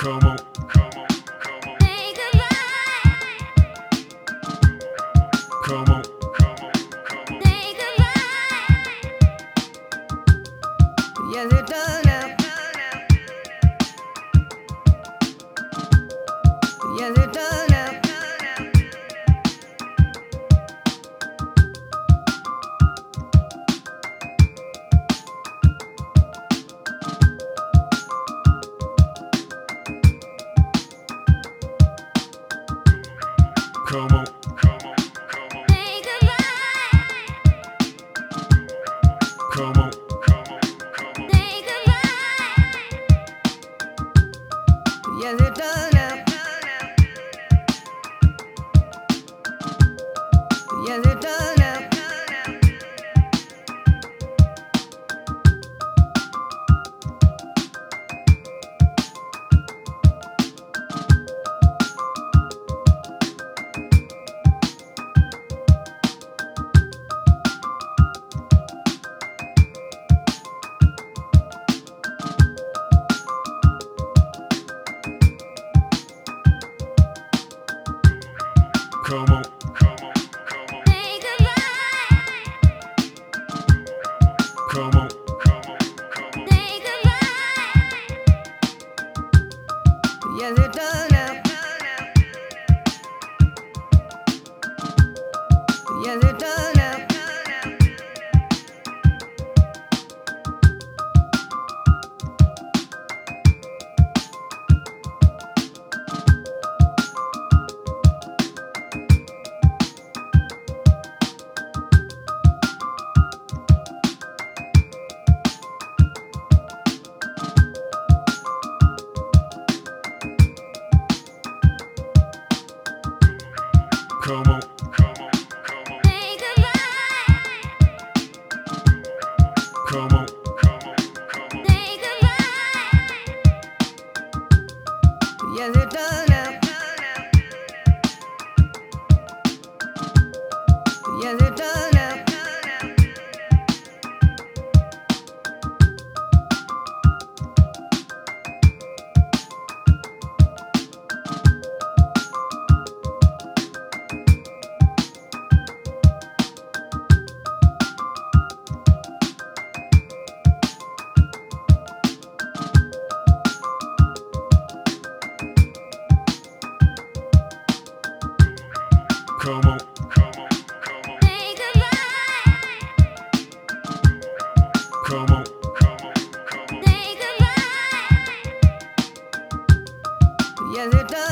Come on, come on, come on. Say goodbye. Come on. Come on, come on. Say goodbye. Yes, it does now. Yes, it does. Come on, come on, come on. Say goodbye. Come on. Come on, come on. Say goodbye. Yes, it does. Right. come on, come on, come on. Make it right. Yes, it does now. Come on, come on, come on, Make come. Yes, it does now. Yes, it does it does